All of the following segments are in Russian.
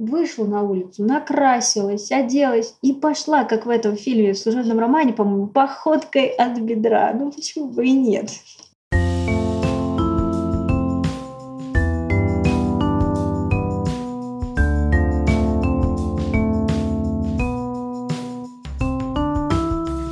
вышла на улицу, накрасилась, оделась и пошла, как в этом фильме, в служебном романе, по-моему, походкой от бедра. Ну почему бы и нет?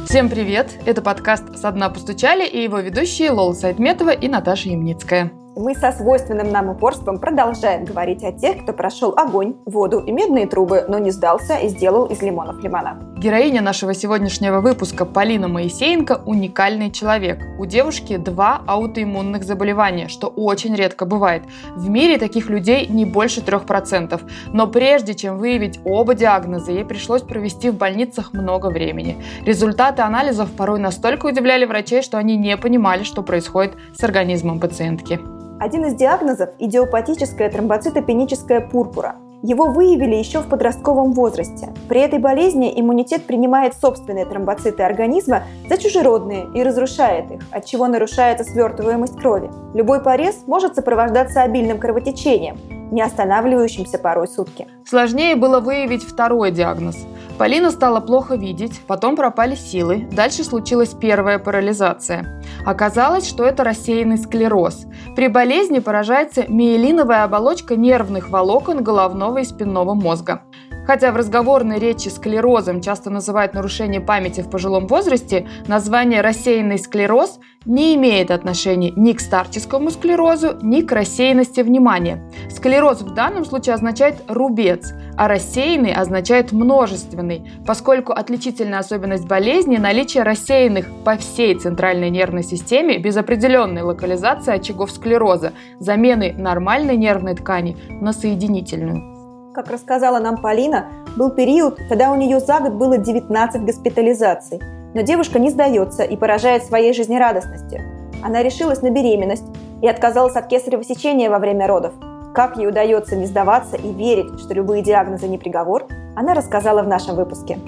Всем привет! Это подкаст «Со дна постучали» и его ведущие Лола Сайтметова и Наташа Ямницкая. Мы со свойственным нам упорством продолжаем говорить о тех, кто прошел огонь, воду и медные трубы, но не сдался и сделал из лимонов лимона. Героиня нашего сегодняшнего выпуска Полина Моисеенко – уникальный человек. У девушки два аутоиммунных заболевания, что очень редко бывает. В мире таких людей не больше 3%. Но прежде чем выявить оба диагноза, ей пришлось провести в больницах много времени. Результаты анализов порой настолько удивляли врачей, что они не понимали, что происходит с организмом пациентки. Один из диагнозов – идиопатическая тромбоцитопеническая пурпура. Его выявили еще в подростковом возрасте. При этой болезни иммунитет принимает собственные тромбоциты организма за чужеродные и разрушает их, от чего нарушается свертываемость крови. Любой порез может сопровождаться обильным кровотечением, не останавливающимся порой сутки. Сложнее было выявить второй диагноз – Полина стала плохо видеть, потом пропали силы, дальше случилась первая парализация. Оказалось, что это рассеянный склероз. При болезни поражается миелиновая оболочка нервных волокон головного и спинного мозга. Хотя в разговорной речи склерозом часто называют нарушение памяти в пожилом возрасте, название рассеянный склероз не имеет отношения ни к старческому склерозу, ни к рассеянности внимания. Склероз в данном случае означает рубец, а рассеянный означает множественный, поскольку отличительная особенность болезни – наличие рассеянных по всей центральной нервной системе без определенной локализации очагов склероза, замены нормальной нервной ткани на соединительную. Как рассказала нам Полина, был период, когда у нее за год было 19 госпитализаций. Но девушка не сдается и поражает своей жизнерадостностью. Она решилась на беременность и отказалась от кесарево сечения во время родов. Как ей удается не сдаваться и верить, что любые диагнозы не приговор, она рассказала в нашем выпуске.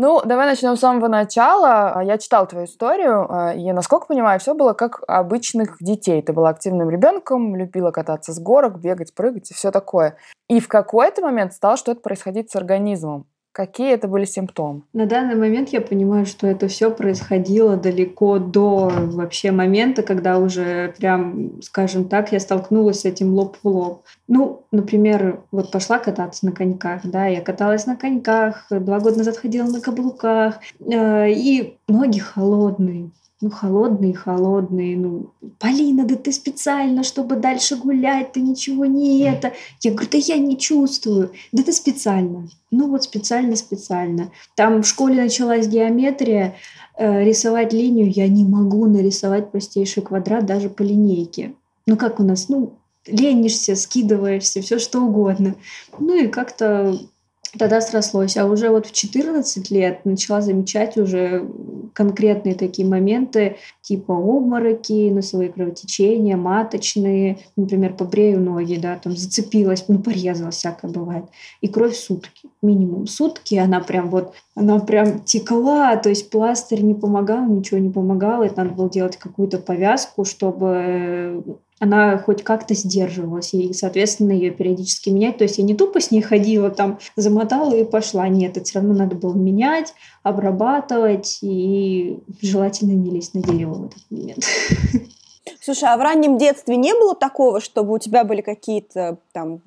Ну, давай начнем с самого начала. А, я читал твою историю, а, и, насколько понимаю, все было как обычных детей. Ты была активным ребенком, любила кататься с горок, бегать, прыгать и все такое. И в какой-то момент стало что-то происходить с организмом. Какие это были симптомы? На данный момент я понимаю, что это все происходило далеко до вообще момента, когда уже прям, скажем так, я столкнулась с этим лоб в лоб. Ну, например, вот пошла кататься на коньках, да, я каталась на коньках, два года назад ходила на каблуках, э, и ноги холодные, ну, холодные, холодные, ну, Полина, да ты специально, чтобы дальше гулять, ты ничего не это. Я говорю, да я не чувствую. Да ты специально. Ну, вот специально, специально. Там в школе началась геометрия, э, рисовать линию я не могу нарисовать простейший квадрат даже по линейке. Ну, как у нас, ну, ленишься, скидываешься, все что угодно. Ну, и как-то тогда срослось. А уже вот в 14 лет начала замечать уже конкретные такие моменты, типа обмороки, носовые кровотечения, маточные, например, побрею ноги, да, там зацепилась, ну, порезала, всякое бывает. И кровь сутки, минимум сутки, она прям вот, она прям текла, то есть пластырь не помогал, ничего не помогало, это надо было делать какую-то повязку, чтобы она хоть как-то сдерживалась, и, соответственно, ее периодически менять. То есть я не тупо с ней ходила, там, замотала и пошла. Нет, это все равно надо было менять, обрабатывать, и желательно не лезть на дерево в этот момент. Слушай, а в раннем детстве не было такого, чтобы у тебя были какие-то там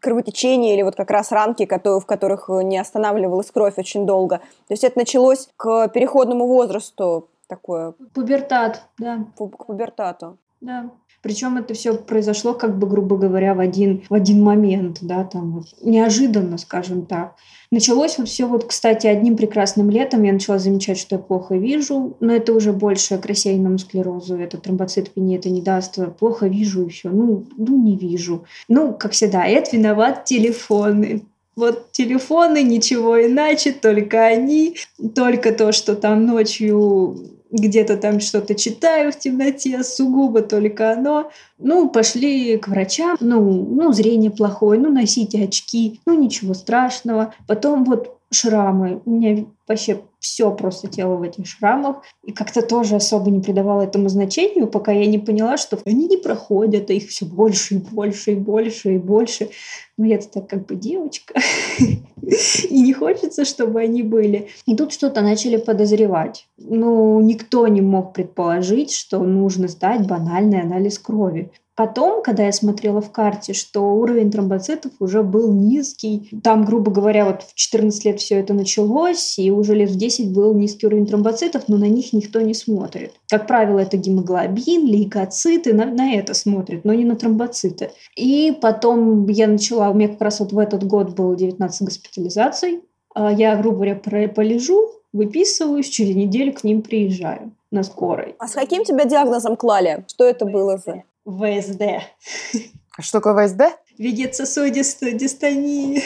кровотечения или вот как раз ранки, которые, в которых не останавливалась кровь очень долго? То есть это началось к переходному возрасту такое? Пубертат, да. К пубертату. Да. Причем это все произошло, как бы, грубо говоря, в один, в один момент, да, там вот, неожиданно, скажем так. Началось вот все вот, кстати, одним прекрасным летом я начала замечать, что я плохо вижу, но это уже больше к рассеянному склерозу, это тромбоцит мне это не даст, плохо вижу и все, ну, ну не вижу. Ну, как всегда, это виноват телефоны. Вот телефоны, ничего иначе, только они, только то, что там ночью где-то там что-то читаю в темноте, сугубо только оно. Ну, пошли к врачам, ну, ну, зрение плохое, ну, носите очки, ну, ничего страшного. Потом вот шрамы. У меня вообще все просто тело в этих шрамах. И как-то тоже особо не придавала этому значению, пока я не поняла, что они не проходят, а их все больше и больше и больше и больше. Но я-то так как бы девочка. И не хочется, чтобы они были. И тут что-то начали подозревать. Ну, никто не мог предположить, что нужно сдать банальный анализ крови. Потом, когда я смотрела в карте, что уровень тромбоцитов уже был низкий, там, грубо говоря, вот в 14 лет все это началось, и уже лет в 10 был низкий уровень тромбоцитов, но на них никто не смотрит. Как правило, это гемоглобин, лейкоциты, на, на это смотрят, но не на тромбоциты. И потом я начала, у меня как раз вот в этот год было 19 госпитализаций, а я, грубо говоря, полежу, выписываюсь, через неделю к ним приезжаю на скорой. А с каким тебя диагнозом клали? Что это было за? ВСД. А что такое ВСД? Вегетососудистая дистония.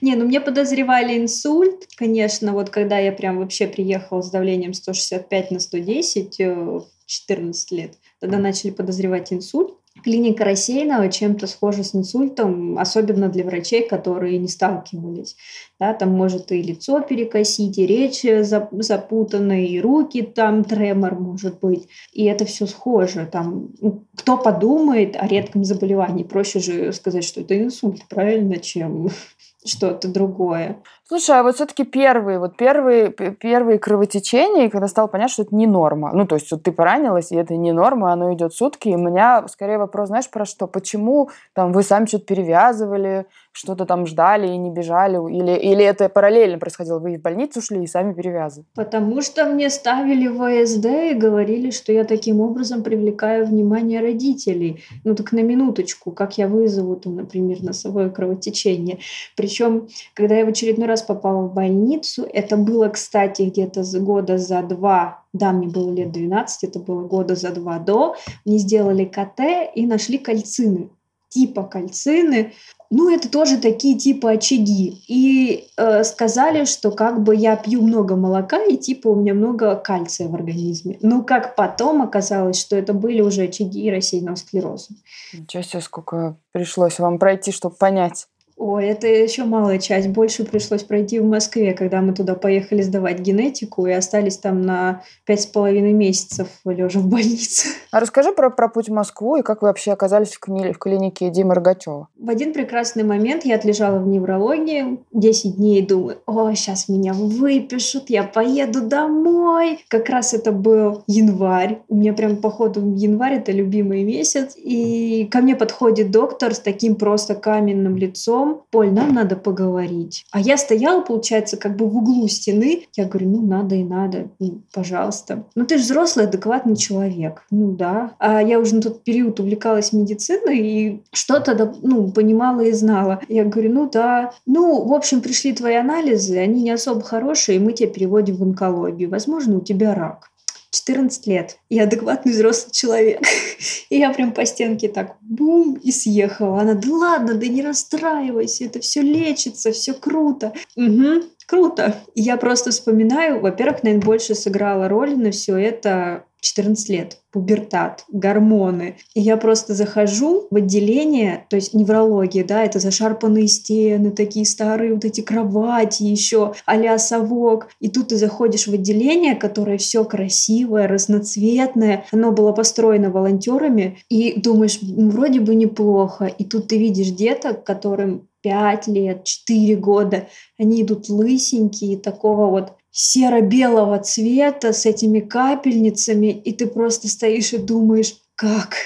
Не, ну мне подозревали инсульт, конечно, вот когда я прям вообще приехала с давлением 165 на 110 э, в 14 лет, тогда начали подозревать инсульт. Клиника рассеянного чем-то схожа с инсультом, особенно для врачей, которые не сталкивались. Да, там может и лицо перекосить, и речь запутанная, и руки там тремор может быть. И это все схоже. Там, ну, кто подумает о редком заболевании? Проще же сказать, что это инсульт, правильно, чем что-то другое. Слушай, а вот все-таки первые, вот первые, первые кровотечения, когда стало понятно, что это не норма. Ну, то есть вот ты поранилась, и это не норма, оно идет сутки. И у меня скорее вопрос, знаешь, про что? Почему там вы сами что-то перевязывали, что-то там ждали и не бежали? Или, или это параллельно происходило? Вы в больницу шли и сами перевязывали? Потому что мне ставили ВСД и говорили, что я таким образом привлекаю внимание родителей. Ну так на минуточку, как я вызову там, например, носовое кровотечение. Причем, когда я в очередной раз раз попала в больницу. Это было, кстати, где-то года за два да, мне было лет 12, это было года за два до. Мне сделали КТ и нашли кальцины, типа кальцины. Ну, это тоже такие типа очаги. И э, сказали, что как бы я пью много молока, и типа у меня много кальция в организме. Ну, как потом оказалось, что это были уже очаги рассеянного склероза. Ничего себе, сколько пришлось вам пройти, чтобы понять. Ой, это еще малая часть. Больше пришлось пройти в Москве, когда мы туда поехали сдавать генетику и остались там на пять с половиной месяцев лежа в больнице. А расскажи про, про путь в Москву и как вы вообще оказались в, кни- в клинике Димы Рогачева. В один прекрасный момент я отлежала в неврологии 10 дней и думаю, о, сейчас меня выпишут, я поеду домой. Как раз это был январь. У меня прям, походу, январь — это любимый месяц. И ко мне подходит доктор с таким просто каменным лицом, потом, Поль, нам надо поговорить. А я стояла, получается, как бы в углу стены. Я говорю, ну, надо и надо, ну, пожалуйста. Ну, ты же взрослый, адекватный человек. Ну, да. А я уже на тот период увлекалась медициной и что-то, ну, понимала и знала. Я говорю, ну, да. Ну, в общем, пришли твои анализы, они не особо хорошие, и мы тебя переводим в онкологию. Возможно, у тебя рак. 14 лет. Я адекватный взрослый человек. И я прям по стенке так бум и съехала. Она, да ладно, да не расстраивайся, это все лечится, все круто. Угу, круто. Я просто вспоминаю, во-первых, наверное, больше сыграла роль на все это 14 лет, пубертат, гормоны. И я просто захожу в отделение, то есть неврология, да, это зашарпанные стены, такие старые вот эти кровати, еще а совок. И тут ты заходишь в отделение, которое все красивое, разноцветное. Оно было построено волонтерами, и думаешь, ну, вроде бы неплохо. И тут ты видишь деток, которым 5 лет, 4 года, они идут лысенькие, такого вот серо-белого цвета с этими капельницами, и ты просто стоишь и думаешь, как,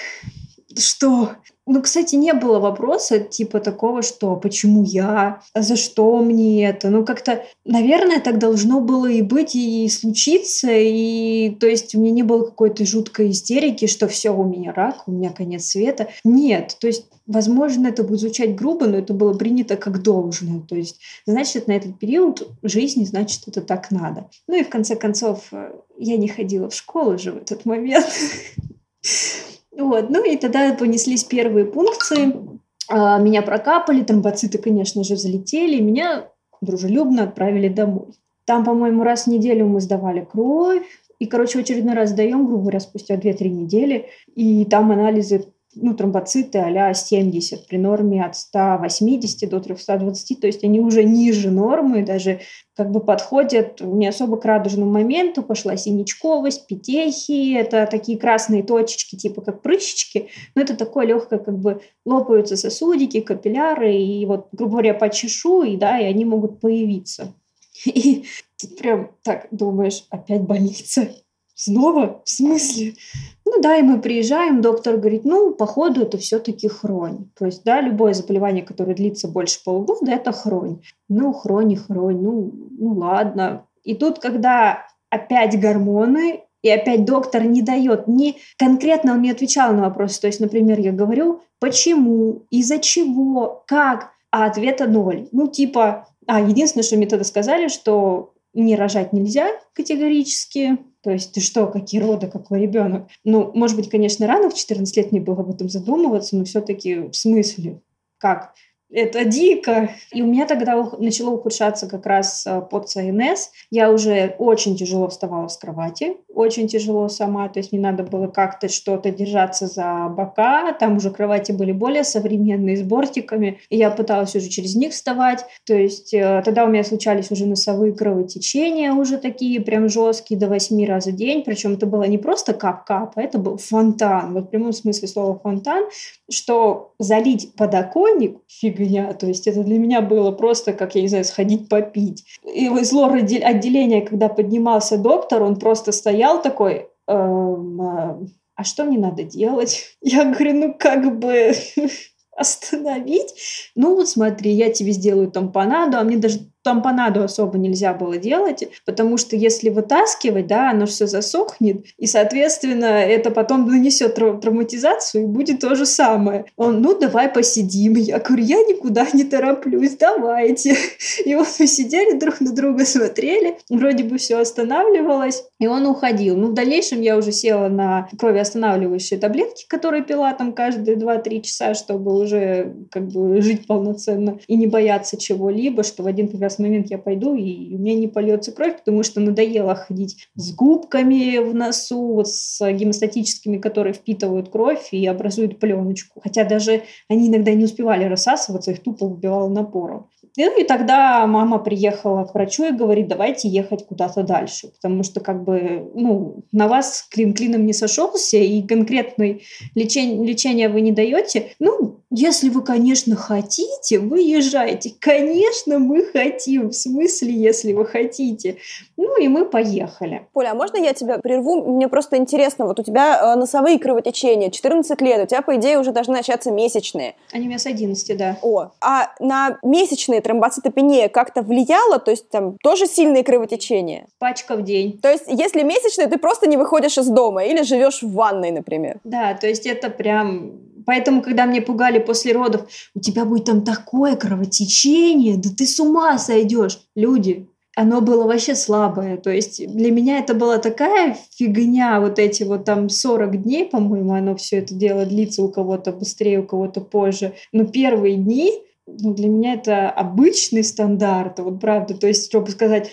что, ну, кстати, не было вопроса типа такого, что почему я, за что мне это. Ну, как-то, наверное, так должно было и быть, и случиться. И, то есть, у меня не было какой-то жуткой истерики, что все, у меня рак, у меня конец света. Нет, то есть, возможно, это будет звучать грубо, но это было принято как должное. То есть, значит, на этот период жизни, значит, это так надо. Ну и в конце концов, э, я не ходила в школу же в этот момент. Вот. Ну и тогда понеслись первые пункции. А, меня прокапали, тромбоциты, конечно же, залетели. Меня дружелюбно отправили домой. Там, по-моему, раз в неделю мы сдавали кровь. И, короче, очередной раз сдаем, грубо говоря, спустя 2-3 недели. И там анализы ну, тромбоциты а 70 при норме от 180 до 320, то есть они уже ниже нормы, даже как бы подходят не особо к радужному моменту, пошла синячковость, петехи, это такие красные точечки, типа как прыщички, но это такое легкое, как бы лопаются сосудики, капилляры, и вот, грубо говоря, почешу, и да, и они могут появиться. И ты прям так думаешь, опять больница? Снова? В смысле? Ну да, и мы приезжаем, доктор говорит, ну, походу, это все-таки хронь. То есть, да, любое заболевание, которое длится больше полугода, это хронь. Ну, хронь и хронь, ну, ну ладно. И тут, когда опять гормоны, и опять доктор не дает, не конкретно он не отвечал на вопрос. То есть, например, я говорю, почему, из-за чего, как, а ответа ноль. Ну, типа, а, единственное, что мне тогда сказали, что не рожать нельзя категорически, то есть ты что, какие роды, какой ребенок? Ну, может быть, конечно, рано в 14 лет не было об этом задумываться, но все-таки в смысле, как? Это дико. И у меня тогда начало ухудшаться как раз э, под ЦНС. Я уже очень тяжело вставала с кровати, очень тяжело сама, то есть мне надо было как-то что-то держаться за бока, там уже кровати были более современные, с бортиками, и я пыталась уже через них вставать, то есть э, тогда у меня случались уже носовые кровотечения, уже такие прям жесткие, до 8 раз в день, причем это было не просто кап-кап, а это был фонтан, вот в прямом смысле слова фонтан, что залить подоконник, фиг фигня. То есть это для меня было просто, как, я не знаю, сходить попить. И из лор отделения, когда поднимался доктор, он просто стоял такой, эм, а, а что мне надо делать? Я говорю, ну как бы остановить. Ну вот смотри, я тебе сделаю тампонаду, а мне даже тампонаду особо нельзя было делать, потому что если вытаскивать, да, оно все засохнет, и, соответственно, это потом нанесет травматизацию, и будет то же самое. Он, ну, давай посидим. Я говорю, я никуда не тороплюсь, давайте. И вот мы сидели друг на друга, смотрели, вроде бы все останавливалось, и он уходил. Ну, в дальнейшем я уже села на кровеостанавливающие таблетки, которые пила там каждые 2-3 часа, чтобы уже как бы жить полноценно и не бояться чего-либо, что в один прекрасный момент я пойду, и у меня не польется кровь, потому что надоело ходить с губками в носу, с гемостатическими, которые впитывают кровь и образуют пленочку. Хотя даже они иногда не успевали рассасываться, их тупо выбивало напором. Ну и тогда мама приехала к врачу и говорит, давайте ехать куда-то дальше, потому что как бы ну, на вас клин клином не сошелся, и конкретной лечения, лечения вы не даете. Ну, если вы, конечно, хотите, вы езжайте. Конечно, мы хотим. В смысле, если вы хотите. Ну и мы поехали. Поля, а можно я тебя прерву? Мне просто интересно. Вот у тебя э, носовые кровотечения, 14 лет, у тебя, по идее, уже должны начаться месячные. Они у меня с 11, да. О, а на месячные тромбоцитопения как-то влияло? То есть там тоже сильные кровотечения? Пачка в день. То есть если месячные, ты просто не выходишь из дома или живешь в ванной, например? Да, то есть это прям Поэтому, когда мне пугали после родов, у тебя будет там такое кровотечение, да ты с ума сойдешь. Люди, оно было вообще слабое. То есть для меня это была такая фигня, вот эти вот там 40 дней, по-моему, оно все это дело длится у кого-то быстрее, у кого-то позже. Но первые дни ну, для меня это обычный стандарт, вот правда. То есть, чтобы сказать,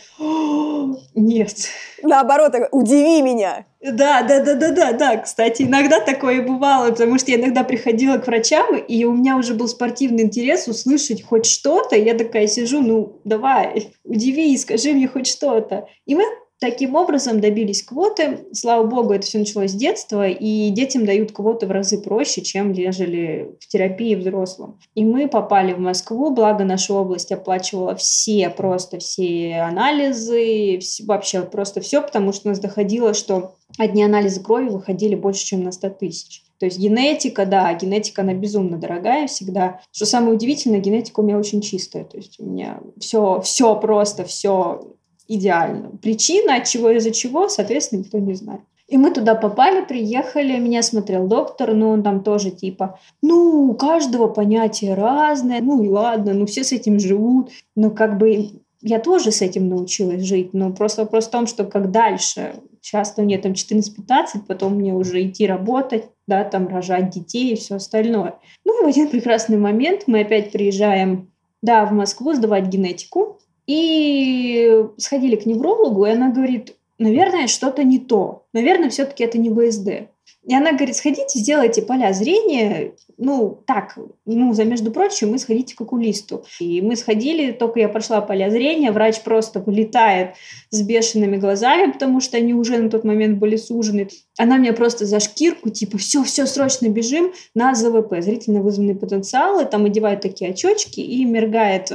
нет. Наоборот, удиви меня. Да, да, да, да, да, да. Кстати, иногда такое бывало, потому что я иногда приходила к врачам, и у меня уже был спортивный интерес услышать хоть что-то. И я такая сижу, ну, давай, удиви, скажи мне хоть что-то. И мы Таким образом добились квоты. Слава богу, это все началось с детства, и детям дают квоты в разы проще, чем нежели в терапии взрослым. И мы попали в Москву, благо наша область оплачивала все, просто все анализы, вообще просто все, потому что нас доходило, что одни анализы крови выходили больше, чем на 100 тысяч. То есть генетика, да, генетика, она безумно дорогая всегда. Что самое удивительное, генетика у меня очень чистая. То есть у меня все, все просто, все идеально. Причина, от чего из-за чего, соответственно, никто не знает. И мы туда попали, приехали, меня смотрел доктор, но он там тоже типа, ну, у каждого понятие разное, ну и ладно, ну все с этим живут, но как бы я тоже с этим научилась жить, но просто вопрос в том, что как дальше. Часто мне там 14-15, потом мне уже идти работать, да, там рожать детей и все остальное. Ну в один прекрасный момент мы опять приезжаем, да, в Москву сдавать генетику, и сходили к неврологу, и она говорит, наверное, что-то не то. Наверное, все-таки это не ВСД. И она говорит, сходите, сделайте поля зрения, ну, так, ну, за между прочим, мы сходите к окулисту. И мы сходили, только я прошла поля зрения, врач просто вылетает с бешеными глазами, потому что они уже на тот момент были сужены. Она меня просто за шкирку, типа, все, все, срочно бежим на ЗВП, зрительно вызванный потенциал, и там одевают такие очечки и мергает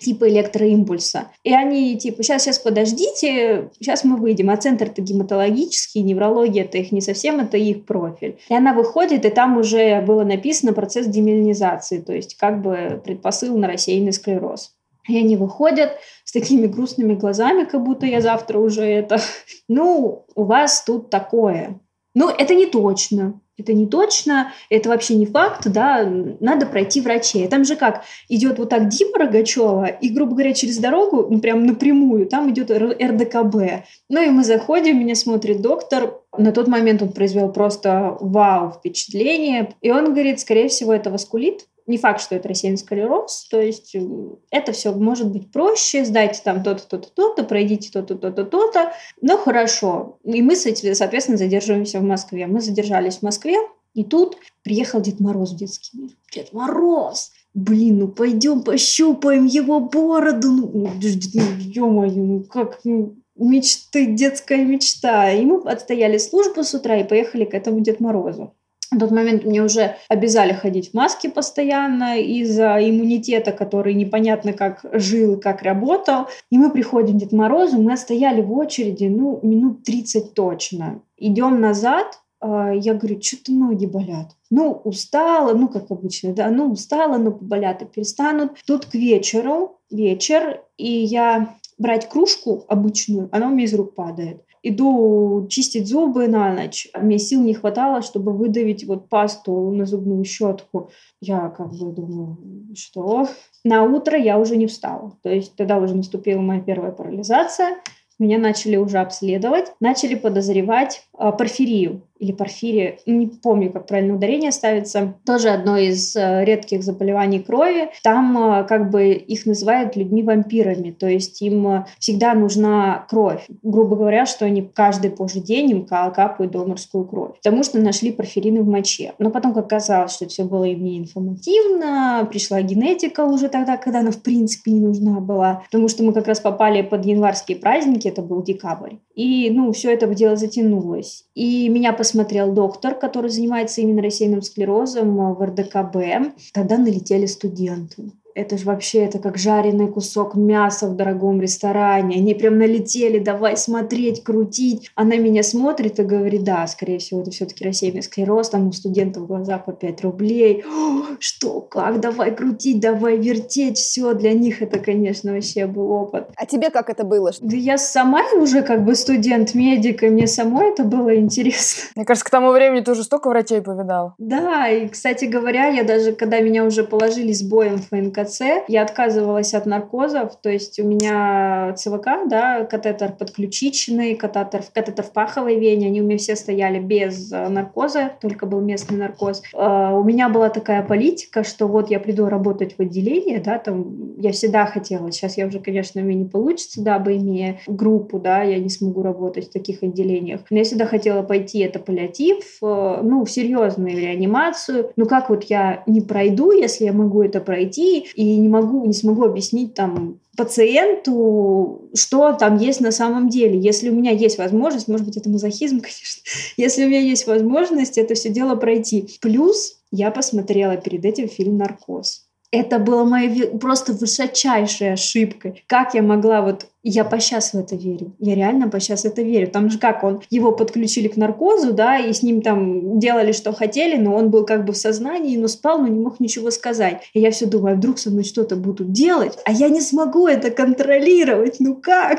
типа электроимпульса. И они типа, сейчас, сейчас подождите, сейчас мы выйдем. А центр-то гематологический, неврология это их не совсем, это их профиль. И она выходит, и там уже было написано процесс демилинизации, то есть как бы предпосыл на рассеянный склероз. И они выходят с такими грустными глазами, как будто я завтра уже это... Ну, у вас тут такое. Ну, это не точно это не точно, это вообще не факт, да, надо пройти врачей. Там же как, идет вот так Дима Рогачева, и, грубо говоря, через дорогу, ну, прям напрямую, там идет РДКБ. Ну, и мы заходим, меня смотрит доктор, на тот момент он произвел просто вау впечатление, и он говорит, скорее всего, это васкулит, не факт, что это рассеянный склероз, то есть это все может быть проще, сдайте там то-то, то-то, то-то, пройдите то-то, то-то, то-то, но хорошо. И мы, соответственно, задерживаемся в Москве. Мы задержались в Москве, и тут приехал Дед Мороз в детский мир. Дед Мороз! Блин, ну пойдем пощупаем его бороду. Ну, ну, ё-моё, ну как, ну, мечты, детская мечта. И мы отстояли службу с утра и поехали к этому Дед Морозу. В тот момент мне уже обязали ходить в маске постоянно из-за иммунитета, который непонятно как жил как работал. И мы приходим Дед Морозу, мы стояли в очереди, ну, минут 30 точно. Идем назад, а, я говорю, что-то ноги болят. Ну, устала, ну, как обычно, да, ну, устала, но болят и перестанут. Тут к вечеру, вечер, и я брать кружку обычную, она у меня из рук падает иду чистить зубы на ночь. Мне сил не хватало, чтобы выдавить вот пасту на зубную щетку. Я как бы думаю, что? На утро я уже не встала. То есть тогда уже наступила моя первая парализация. Меня начали уже обследовать, начали подозревать э, порфирию или порфирия, не помню, как правильно ударение ставится, тоже одно из э, редких заболеваний крови. Там э, как бы их называют людьми-вампирами, то есть им э, всегда нужна кровь. Грубо говоря, что они каждый божий день им капают донорскую кровь, потому что нашли порфирины в моче. Но потом, как оказалось, что все было им неинформативно, пришла генетика уже тогда, когда она в принципе не нужна была, потому что мы как раз попали под январские праздники, это был декабрь. И, ну, все это дело затянулось. И меня посмотрели посмотрел доктор, который занимается именно рассеянным склерозом в РДКБ. Тогда налетели студенты. Это же вообще, это как жареный кусок мяса в дорогом ресторане. Они прям налетели, давай смотреть, крутить. Она меня смотрит и говорит, да, скорее всего, это все-таки рассеянный склероз, там у студентов в глазах по 5 рублей. Что, как, давай крутить, давай вертеть. Все, для них это, конечно, вообще был опыт. А тебе как это было? Да я сама уже как бы студент-медик, и мне самой это было интересно. Мне кажется, к тому времени ты уже столько врачей повидал. Да, и, кстати говоря, я даже, когда меня уже положили с боем в ФНК КЦ, я отказывалась от наркозов, то есть у меня ЦВК, да, катетер подключичный, катетер, катетер в паховой вене, они у меня все стояли без э, наркоза, только был местный наркоз. Э, у меня была такая политика, что вот я приду работать в отделение, да, там я всегда хотела, сейчас я уже, конечно, меня не получится, дабы имея группу, да, я не смогу работать в таких отделениях, но я всегда хотела пойти, это паллиатив, э, ну, в серьезную реанимацию, ну, как вот я не пройду, если я могу это пройти, и не могу, не смогу объяснить там пациенту, что там есть на самом деле. Если у меня есть возможность, может быть, это мазохизм, конечно, если у меня есть возможность это все дело пройти. Плюс я посмотрела перед этим фильм «Наркоз». Это была моя просто высочайшая ошибка. Как я могла вот... Я по сейчас в это верю. Я реально по сейчас это верю. Там же как он... Его подключили к наркозу, да, и с ним там делали, что хотели, но он был как бы в сознании, но спал, но не мог ничего сказать. И я все думаю, а вдруг со мной что-то будут делать, а я не смогу это контролировать. Ну как?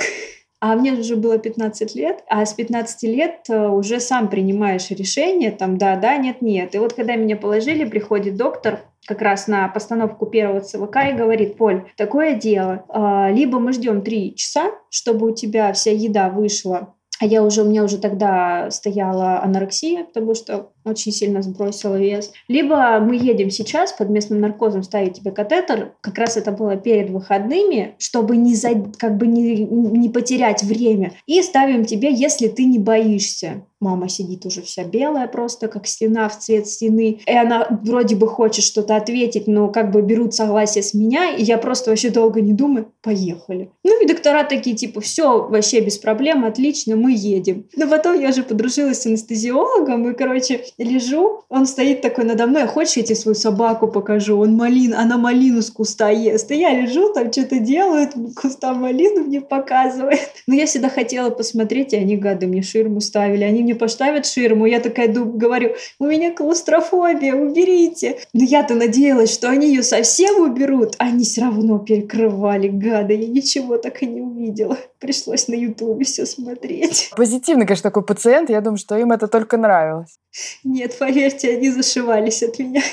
А мне уже было 15 лет, а с 15 лет э, уже сам принимаешь решение, там, да, да, нет, нет. И вот когда меня положили, приходит доктор, как раз на постановку первого ЦВК и говорит, Поль, такое дело, а, либо мы ждем три часа, чтобы у тебя вся еда вышла а я уже, у меня уже тогда стояла анорексия, потому что очень сильно сбросила вес. Либо мы едем сейчас под местным наркозом ставить тебе катетер, как раз это было перед выходными, чтобы не, за, как бы не, не потерять время, и ставим тебе, если ты не боишься. Мама сидит уже вся белая просто, как стена в цвет стены. И она вроде бы хочет что-то ответить, но как бы берут согласие с меня, и я просто вообще долго не думаю, поехали. Ну и доктора такие, типа, все вообще без проблем, отлично, мы едем. Но потом я уже подружилась с анестезиологом, и, короче, лежу, он стоит такой надо мной, хочешь, я тебе свою собаку покажу? Он малин, она малину с куста ест. И я лежу, там что-то делают, куста малину мне показывает. Но я всегда хотела посмотреть, и они, гады, мне ширму ставили. Они мне поставят ширму, я такая говорю, у меня клаустрофобия, уберите. Но я-то надеялась, что они ее совсем уберут. Они все равно перекрывали, гады. Я ничего так и не увидела. Пришлось на ютубе все смотреть. Позитивный, конечно, такой пациент. Я думаю, что им это только нравилось. Нет, поверьте, они зашивались от меня.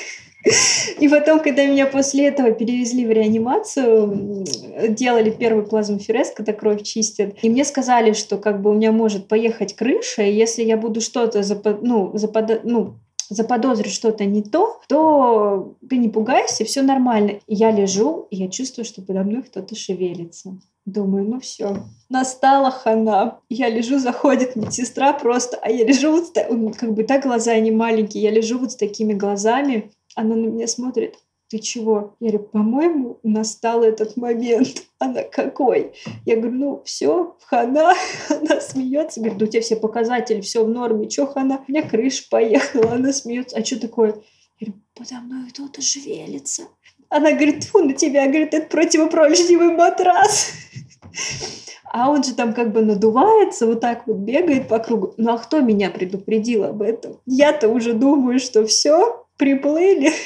И потом, когда меня после этого перевезли в реанимацию, делали первый плазмоферез, когда кровь чистят, и мне сказали, что как бы у меня может поехать крыша, и если я буду что-то запод... ну, запод... ну, заподозрить что-то не то, то ты не пугайся, все нормально. И я лежу, и я чувствую, что подо мной кто-то шевелится. Думаю, ну все, настала хана. Я лежу, заходит медсестра просто, а я лежу вот, как бы так глаза они маленькие, я лежу вот с такими глазами, она на меня смотрит, ты чего? Я говорю, по-моему, настал этот момент. Она, какой? Я говорю, ну, все, хана. Она смеется, говорит, да у тебя все показатели, все в норме. Че хана? У меня крыша поехала. Она смеется. А что такое? Я говорю, подо мной кто-то шевелится. Она говорит, фу на тебя, говорит, это противопролежневый матрас. А он же там как бы надувается, вот так вот бегает по кругу. Ну а кто меня предупредил об этом? Я-то уже думаю, что все, приплыли.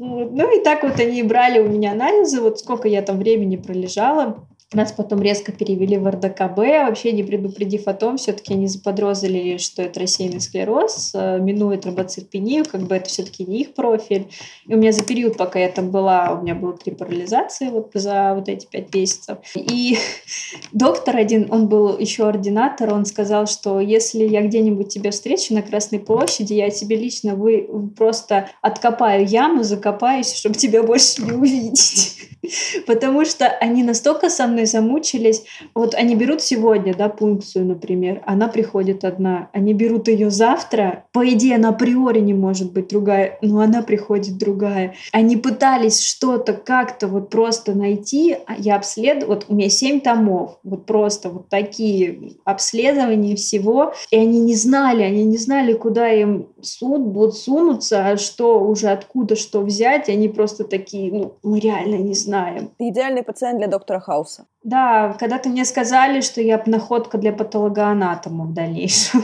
Ну и так вот они брали у меня анализы, вот сколько я там времени пролежала. Нас потом резко перевели в РДКБ, вообще не предупредив о том, все-таки они заподозрили, что это рассеянный склероз, э, минует ромбоцитопению, как бы это все-таки не их профиль. И у меня за период, пока я там была, у меня было три парализации вот за вот эти пять месяцев. И доктор один, он был еще ординатор, он сказал, что если я где-нибудь тебя встречу на Красной площади, я тебе лично вы просто откопаю яму, закопаюсь, чтобы тебя больше не увидеть. Потому что они настолько со мной замучились. Вот они берут сегодня, да, пункцию, например, она приходит одна. Они берут ее завтра. По идее, она априори не может быть другая, но она приходит другая. Они пытались что-то как-то вот просто найти. А я обследовала, вот у меня семь томов, вот просто вот такие обследования всего. И они не знали, они не знали, куда им суд, вот сунуться, а что уже откуда что взять. Они просто такие, ну, мы реально не знаем. Ты идеальный пациент для доктора Хауса. Да, когда-то мне сказали, что я находка для патологоанатома в дальнейшем.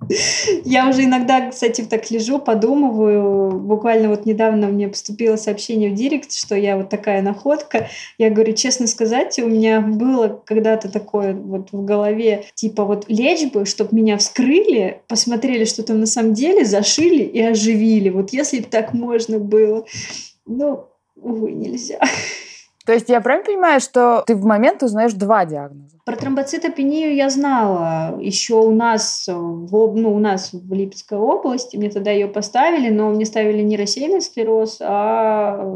Я уже иногда, кстати, так лежу, подумываю. Буквально вот недавно мне поступило сообщение в директ, что я вот такая находка. Я говорю, честно сказать, у меня было когда-то такое вот в голове, типа вот лечь бы, чтобы меня вскрыли, посмотрели, что там на самом деле, зашили и оживили. Вот если бы так можно было. Ну, увы, нельзя. То есть я правильно понимаю, что ты в момент узнаешь два диагноза? Про тромбоцитопению я знала. Еще у нас, в, ну, у нас в Липецкой области, мне тогда ее поставили, но мне ставили не рассеянный склероз, а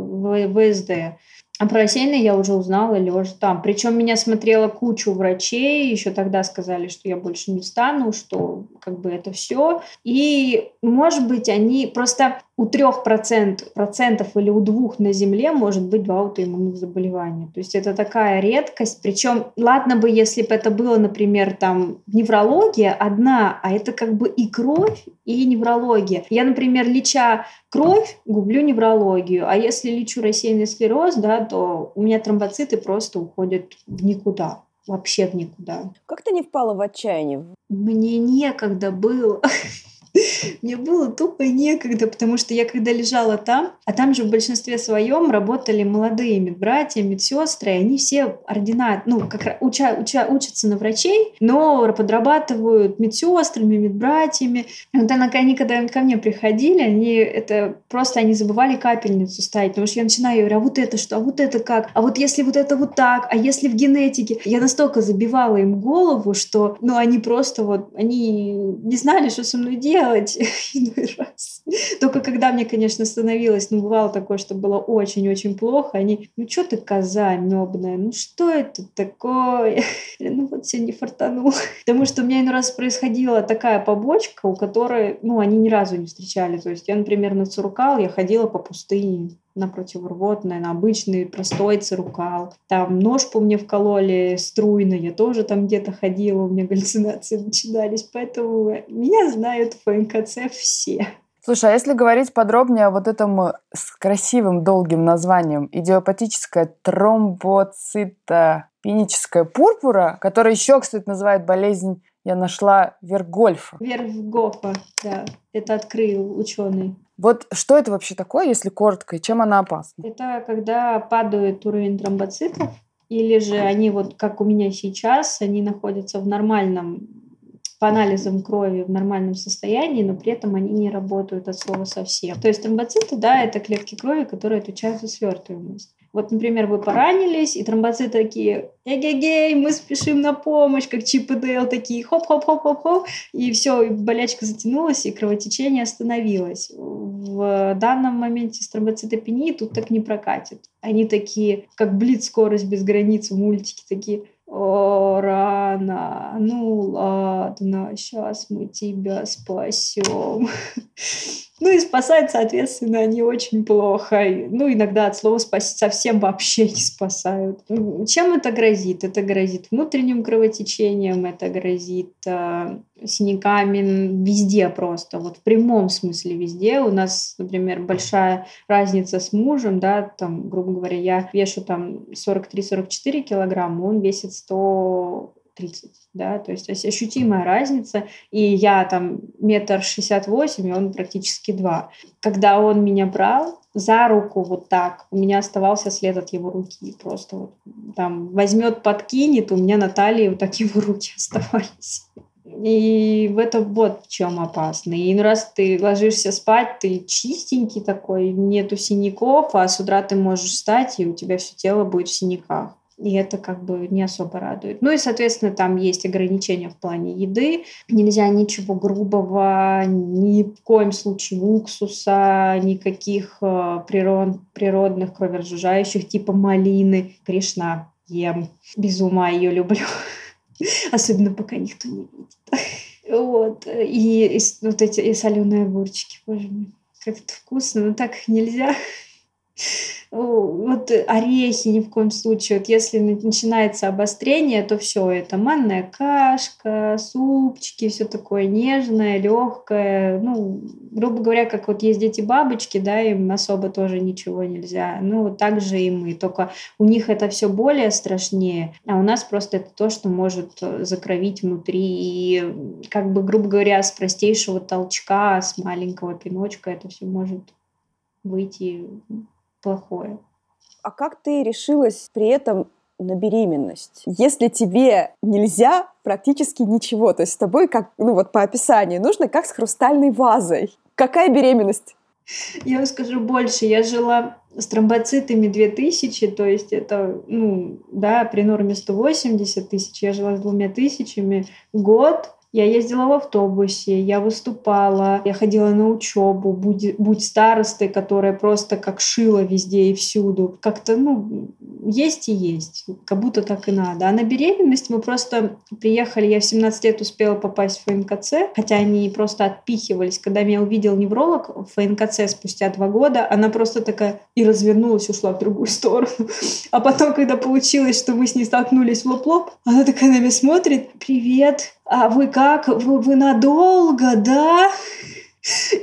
ВСД. А про рассеянный я уже узнала лежа там. Причем меня смотрела кучу врачей, еще тогда сказали, что я больше не встану, что как бы это все. И, может быть, они просто у трех процент, процентов или у двух на Земле может быть два аутоиммунных заболевания. То есть это такая редкость. Причем, ладно бы, если бы это было, например, там неврология одна, а это как бы и кровь, и неврология. Я, например, леча кровь, гублю неврологию, а если лечу рассеянный склероз, да, то у меня тромбоциты просто уходят в никуда вообще в никуда. Как ты не впала в отчаяние? Мне некогда было. Мне было тупо некогда, потому что я когда лежала там, а там же в большинстве своем работали молодые медбратья, медсестры, и они все ординат, ну, как уча, уча, учатся на врачей, но подрабатывают медсестрами, медбратьями. И вот она, они когда ко мне приходили, они это просто они забывали капельницу ставить, потому что я начинаю, я говорю, а вот это что, а вот это как, а вот если вот это вот так, а если в генетике. Я настолько забивала им голову, что, ну, они просто вот, они не знали, что со мной делать делать иной раз. Только когда мне, конечно, становилось, ну, бывало такое, что было очень-очень плохо, они, ну, что ты коза мебная, ну, что это такое? Ну, вот все не фартануло. Потому что у меня иной раз происходила такая побочка, у которой, ну, они ни разу не встречали. То есть я, например, на Цурукал, я ходила по пустыне, на противорвотное, на обычный простой цирукал. Там нож по мне вкололи струйно, я тоже там где-то ходила, у меня галлюцинации начинались, поэтому меня знают в ФНКЦ все. Слушай, а если говорить подробнее о вот этом э, с красивым долгим названием идиопатическая тромбоцитопеническая пурпура, которая еще, кстати, называют болезнь я нашла Вергольфа. Вергофа, да. Это открыл ученый. Вот что это вообще такое, если коротко, и чем она опасна? Это когда падает уровень тромбоцитов, или же они вот, как у меня сейчас, они находятся в нормальном по анализам крови в нормальном состоянии, но при этом они не работают от слова совсем. То есть тромбоциты, да, это клетки крови, которые отвечают за свертываемость. Вот, например, вы поранились, и тромбоциты такие, эгегей, мы спешим на помощь, как Чип и Дейл, такие хоп-хоп-хоп-хоп-хоп, и все, и болячка затянулась, и кровотечение остановилось. В данном моменте с тромбоцитопенией тут так не прокатит. Они такие, как блиц скорость без границ в мультике, такие, о, рано, ну ладно, сейчас мы тебя спасем. Ну и спасать, соответственно, они очень плохо. Ну, иногда от слова спасить совсем вообще не спасают. Чем это грозит? Это грозит внутренним кровотечением, это грозит э, синяками везде просто, вот в прямом смысле везде. У нас, например, большая разница с мужем, да, там, грубо говоря, я вешу там 43-44 килограмма, он весит 100 30, да, то есть ощутимая разница, и я там метр шестьдесят восемь, и он практически два. Когда он меня брал за руку вот так, у меня оставался след от его руки, просто вот там возьмет, подкинет, у меня на талии вот так его руки оставались. И в этом вот в чем опасно. И раз ты ложишься спать, ты чистенький такой, нету синяков, а с утра ты можешь встать, и у тебя все тело будет в синяках и это как бы не особо радует. Ну и, соответственно, там есть ограничения в плане еды. Нельзя ничего грубого, ни в коем случае уксуса, никаких э, природ, природных кровержижающих типа малины. Кришна ем. Без ума ее люблю. Особенно пока никто не видит. Вот. И, и вот эти и соленые огурчики, боже мой. Как это вкусно, но так нельзя вот орехи ни в коем случае. Вот если начинается обострение, то все это манная кашка, супчики, все такое нежное, легкое. Ну, грубо говоря, как вот есть дети-бабочки, да, им особо тоже ничего нельзя. Ну, вот так же и мы. Только у них это все более страшнее, а у нас просто это то, что может э, закровить внутри. И как бы, грубо говоря, с простейшего толчка, с маленького пиночка это все может выйти плохое. А как ты решилась при этом на беременность. Если тебе нельзя практически ничего, то есть с тобой, как, ну вот по описанию, нужно как с хрустальной вазой. Какая беременность? Я вам скажу больше. Я жила с тромбоцитами 2000, то есть это, ну, да, при норме 180 тысяч, я жила с двумя тысячами год, я ездила в автобусе, я выступала, я ходила на учебу, будь, будь старостой, которая просто как шила везде и всюду. Как-то, ну, есть и есть, как будто так и надо. А на беременность мы просто приехали, я в 17 лет успела попасть в ФНКЦ, хотя они просто отпихивались. Когда меня увидел невролог в ФНКЦ спустя два года, она просто такая и развернулась, ушла в другую сторону. А потом, когда получилось, что мы с ней столкнулись в лоб-лоб, она такая на меня смотрит, привет, а вы как? Вы, вы надолго, да?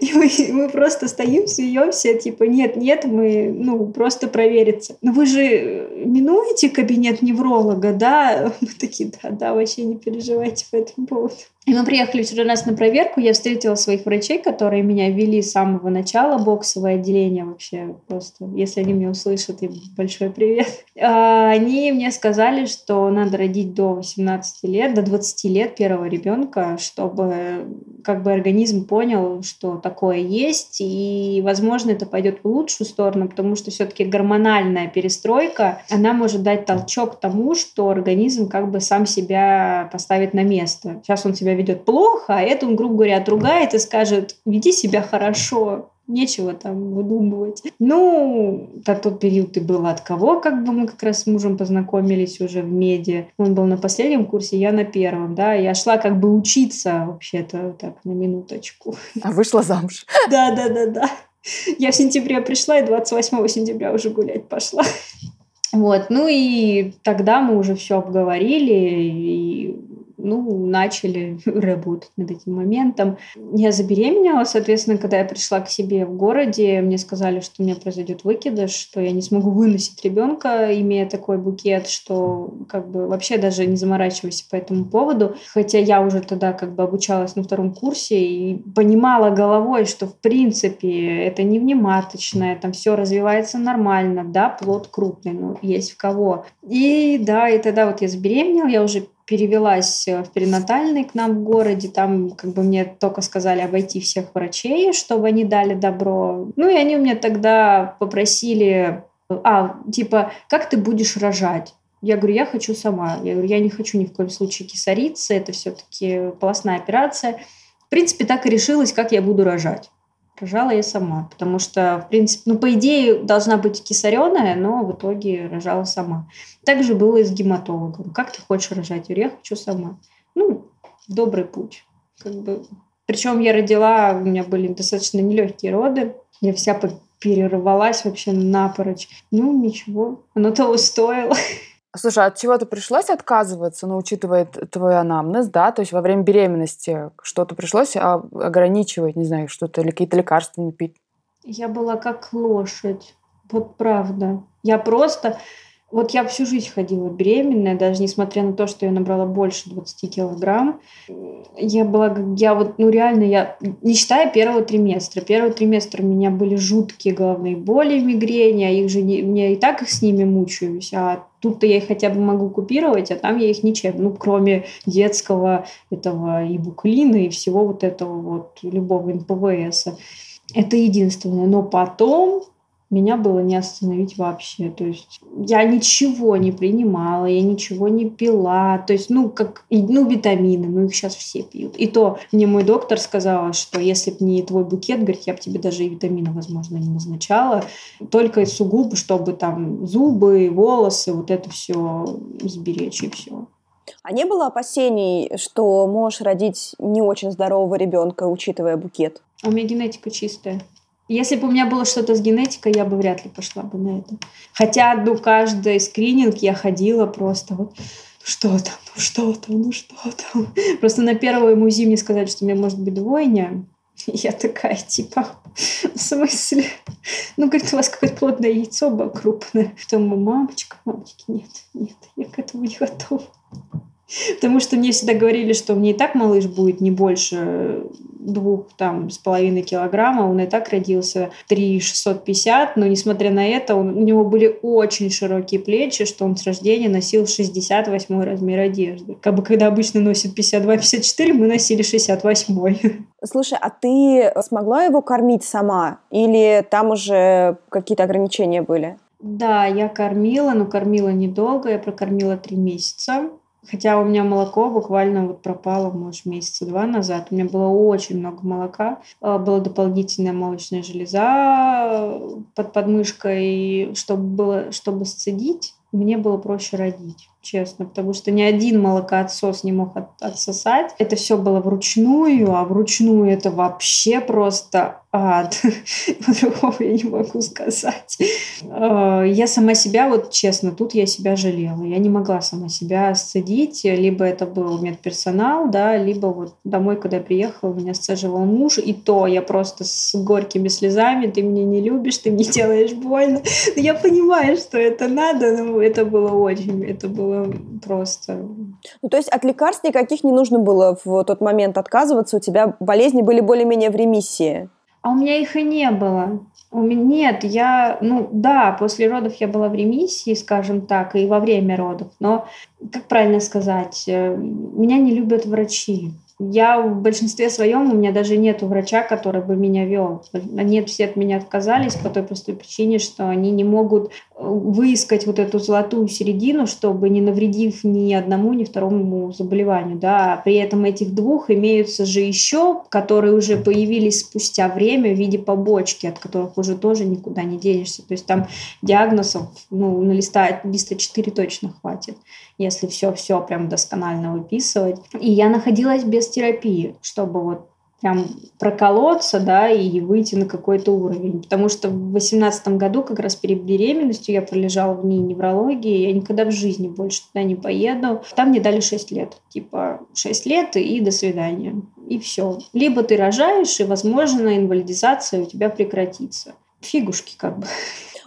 И мы, мы просто стоим, смеемся, типа, нет, нет, мы, ну, просто провериться. Но вы же минуете кабинет невролога, да? Мы такие, да, да, вообще не переживайте по этому поводу. И мы приехали вчера раз на проверку, я встретила своих врачей, которые меня вели с самого начала, боксовое отделение вообще просто, если они меня услышат, им большой привет. А, они мне сказали, что надо родить до 18 лет, до 20 лет первого ребенка, чтобы как бы организм понял, что такое есть, и, возможно, это пойдет в лучшую сторону, потому что все-таки гормональная перестройка, она может дать толчок тому, что организм как бы сам себя поставит на место. Сейчас он себя ведет плохо, а это он, грубо говоря, отругает и скажет, веди себя хорошо, нечего там выдумывать. Ну, на тот период и было от кого, как бы мы как раз с мужем познакомились уже в меди. Он был на последнем курсе, я на первом, да. Я шла как бы учиться вообще-то, так, на минуточку. А вышла замуж. Да, да, да, да. Я в сентябре пришла и 28 сентября уже гулять пошла. Вот, ну и тогда мы уже все обговорили, и ну, начали работать над этим моментом. Я забеременела, соответственно, когда я пришла к себе в городе, мне сказали, что у меня произойдет выкидыш, что я не смогу выносить ребенка, имея такой букет, что как бы вообще даже не заморачивайся по этому поводу. Хотя я уже тогда как бы обучалась на втором курсе и понимала головой, что в принципе это не внематочное, там все развивается нормально, да, плод крупный, но есть в кого. И да, и тогда вот я забеременела, я уже перевелась э, в перинатальный к нам в городе. Там как бы мне только сказали обойти всех врачей, чтобы они дали добро. Ну и они у меня тогда попросили, а, типа, как ты будешь рожать? Я говорю, я хочу сама. Я говорю, я не хочу ни в коем случае кисариться, это все-таки полостная операция. В принципе, так и решилась, как я буду рожать. Рожала я сама, потому что, в принципе, ну, по идее, должна быть кисареная, но в итоге рожала сама. Также было и с гематологом. Как ты хочешь рожать? Я хочу сама. Ну, добрый путь. Как бы. Причем я родила, у меня были достаточно нелегкие роды. Я вся перервалась вообще напрочь. Ну, ничего, оно того стоило. Слушай, от чего-то пришлось отказываться, ну, учитывая твой анамнез, да? То есть во время беременности что-то пришлось ограничивать, не знаю, что-то или какие-то лекарства не пить? Я была как лошадь. Вот правда. Я просто... Вот я всю жизнь ходила беременная, даже несмотря на то, что я набрала больше 20 килограмм. Я была, я вот, ну реально, я, не считая первого триместра. Первого триместра у меня были жуткие головные боли, мигрени, а их же не, мне и так их с ними мучаюсь, а тут-то я их хотя бы могу купировать, а там я их ничем, ну, кроме детского этого ибуклина и всего вот этого вот любого НПВС. Это единственное. Но потом меня было не остановить вообще. То есть я ничего не принимала, я ничего не пила. То есть, ну, как, ну, витамины, ну, их сейчас все пьют. И то мне мой доктор сказал, что если бы не твой букет, говорит, я бы тебе даже и витамины, возможно, не назначала. Только сугубо, чтобы там зубы, волосы, вот это все сберечь и все. А не было опасений, что можешь родить не очень здорового ребенка, учитывая букет? У меня генетика чистая. Если бы у меня было что-то с генетикой, я бы вряд ли пошла бы на это. Хотя, ну, каждый скрининг я ходила просто вот что там, ну что там, ну что там. Просто на первой МУЗИ мне сказали, что у меня может быть двойня. Я такая, типа, в смысле? Ну, говорит, у вас какое-то плотное яйцо было крупное. Потом, мамочка, мамочки, нет, нет, я к этому не готова. Потому что мне всегда говорили, что мне и так малыш будет не больше двух там с половиной килограмма, он и так родился 3 650, но несмотря на это он, у него были очень широкие плечи, что он с рождения носил 68 размер одежды. Как бы когда обычно носит 52-54, мы носили 68 Слушай, а ты смогла его кормить сама? Или там уже какие-то ограничения были? Да, я кормила, но кормила недолго, я прокормила три месяца. Хотя у меня молоко буквально вот пропало, может, месяца два назад. У меня было очень много молока. А, была дополнительная молочная железа под подмышкой, чтобы, было, чтобы сцедить. Мне было проще родить честно, потому что ни один молокоотсос не мог от, отсосать. Это все было вручную, а вручную это вообще просто ад. По-другому я не могу сказать. А, я сама себя, вот честно, тут я себя жалела. Я не могла сама себя сцедить. Либо это был медперсонал, да, либо вот домой, когда я приехала, меня сцеживал муж, и то я просто с горькими слезами, ты меня не любишь, ты мне делаешь больно. Но я понимаю, что это надо, но это было очень, это было было просто... Ну, то есть от лекарств никаких не нужно было в тот момент отказываться, у тебя болезни были более-менее в ремиссии? А у меня их и не было. У меня нет, я, ну да, после родов я была в ремиссии, скажем так, и во время родов, но, как правильно сказать, э, меня не любят врачи. Я в большинстве своем, у меня даже нет врача, который бы меня вел. Они все от меня отказались по той простой причине, что они не могут выискать вот эту золотую середину, чтобы не навредив ни одному, ни второму заболеванию. Да? При этом этих двух имеются же еще, которые уже появились спустя время в виде побочки, от которых уже тоже никуда не денешься. То есть там диагнозов ну, на листа, листа 4 точно хватит если все-все прям досконально выписывать. И я находилась без терапии, чтобы вот прям проколоться, да, и выйти на какой-то уровень. Потому что в восемнадцатом году, как раз перед беременностью, я пролежала в ней неврологии, я никогда в жизни больше туда не поеду. Там мне дали 6 лет. Типа 6 лет и до свидания. И все. Либо ты рожаешь, и, возможно, инвалидизация у тебя прекратится. Фигушки как бы.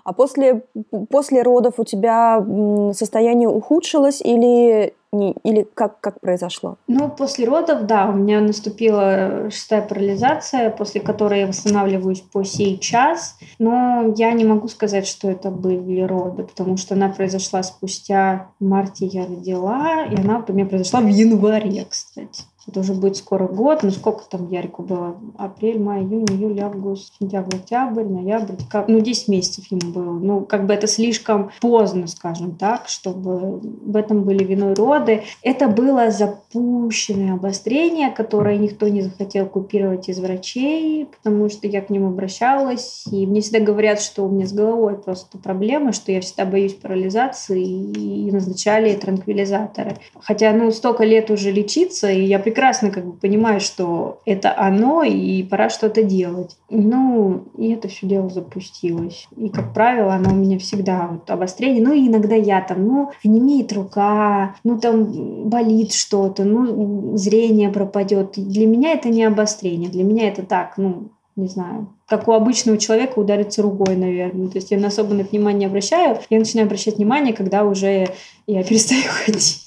А после, после родов у тебя состояние ухудшилось или, не, или как, как произошло? Ну, после родов, да, у меня наступила шестая парализация, после которой я восстанавливаюсь по сей час. Но я не могу сказать, что это были роды, потому что она произошла спустя в марте я родила, и она у меня произошла в январе, кстати. Это уже будет скоро год. Ну, сколько там Ярику было? Апрель, май, июнь, июль, август, сентябрь, октябрь, ноябрь, декабрь. Ну, 10 месяцев ему было. Ну, как бы это слишком поздно, скажем так, чтобы в этом были виной роды. Это было запущенное обострение, которое никто не захотел купировать из врачей, потому что я к ним обращалась. И мне всегда говорят, что у меня с головой просто проблемы, что я всегда боюсь парализации и назначали транквилизаторы. Хотя, ну, столько лет уже лечиться, и я прекрасно как бы понимаю, что это оно, и пора что-то делать. Ну, и это все дело запустилось. И, как правило, оно у меня всегда вот обострение. Ну, и иногда я там, ну, немеет рука, ну, там болит что-то, ну, зрение пропадет. Для меня это не обострение. Для меня это так, ну, не знаю, как у обычного человека удариться ругой, наверное. То есть я на особо на внимание обращаю. Я начинаю обращать внимание, когда уже я перестаю ходить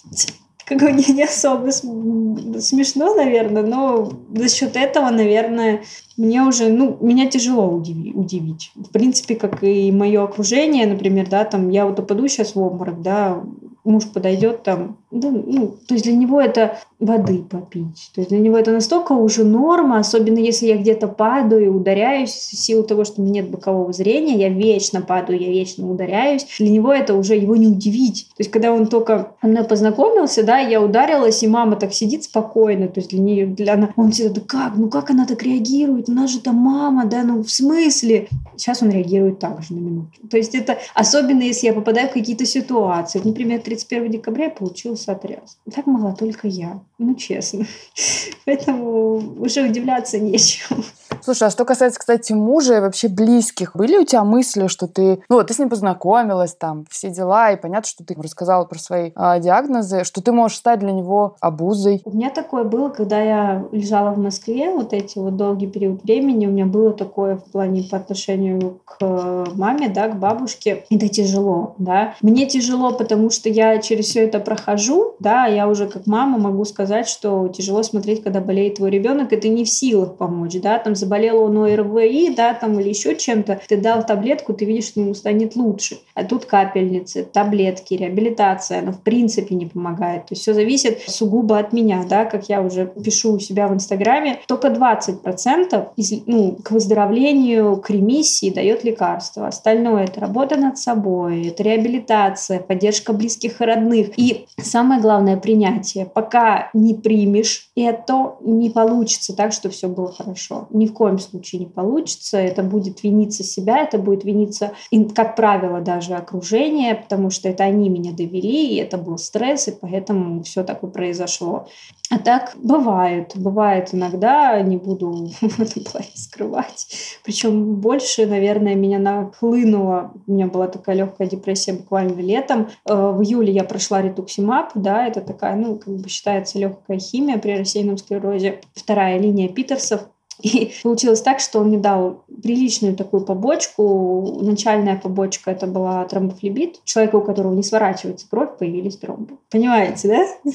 как бы не, не особо смешно, наверное, но за счет этого, наверное, мне уже, ну, меня тяжело удивить, удивить. В принципе, как и мое окружение, например, да, там, я вот упаду сейчас в обморок, да, муж подойдет там, да, ну, то есть для него это воды попить. То есть для него это настолько уже норма, особенно если я где-то падаю ударяюсь в силу того, что у меня нет бокового зрения, я вечно падаю, я вечно ударяюсь. Для него это уже его не удивить. То есть когда он только со мной познакомился, да, я ударилась, и мама так сидит спокойно, то есть для нее, для она, он всегда, да как, ну как она так реагирует, у нас же там мама, да, ну в смысле? Сейчас он реагирует так же на минуту. То есть это особенно, если я попадаю в какие-то ситуации. Например, 31 декабря я получила сотряс. Так могла только я. Ну, честно. Поэтому уже удивляться нечему. Слушай, а что касается, кстати, мужа и вообще близких, были у тебя мысли, что ты, ну, вот ты с ним познакомилась, там, все дела, и понятно, что ты рассказала про свои а, диагнозы, что ты можешь стать для него обузой? У меня такое было, когда я лежала в Москве, вот эти вот долгий период времени, у меня было такое в плане по отношению к маме, да, к бабушке. Это тяжело, да. Мне тяжело, потому что я через все это прохожу, да, я уже как мама могу сказать, что тяжело смотреть, когда болеет твой ребенок, и ты не в силах помочь, да, там заболел он ОРВИ, да, там или еще чем-то, ты дал таблетку, ты видишь, что ему станет лучше. А тут капельницы, таблетки, реабилитация, она в принципе не помогает. То есть все зависит сугубо от меня, да, как я уже пишу у себя в Инстаграме, только 20% из, ну, к выздоровлению, к ремиссии дает лекарство. Остальное это работа над собой, это реабилитация, поддержка близких и родных. И самое главное принятие. Пока не примешь это, не получится так, что все было хорошо. Ни в коем случае не получится. Это будет виниться себя, это будет виниться, как правило, даже окружение, потому что это они меня довели, и это был стресс, и поэтому все так и произошло. А так бывает, бывает иногда, не буду в этом плане скрывать. Причем больше, наверное, меня нахлынуло, у меня была такая легкая депрессия буквально летом. Э, в июле я прошла ретуксимаб, да, это такая, ну, как бы считается легкая химия при рассеянном склерозе. Вторая линия Питерсов. И получилось так, что он мне дал приличную такую побочку. Начальная побочка это была тромбофлебит. Человека, у которого не сворачивается кровь, появились тромбы. Понимаете, да?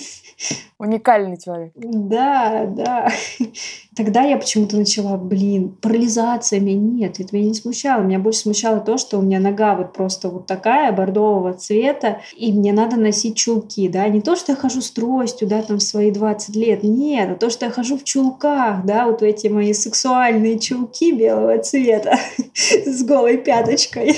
Уникальный человек. Да, да. Тогда я почему-то начала, блин, парализация меня нет, это меня не смущало. Меня больше смущало то, что у меня нога вот просто вот такая, бордового цвета, и мне надо носить чулки, да, не то, что я хожу с тростью, да, там в свои 20 лет, нет, а то, что я хожу в чулках, да, вот эти мои сексуальные чулки белого цвета с голой пяточкой.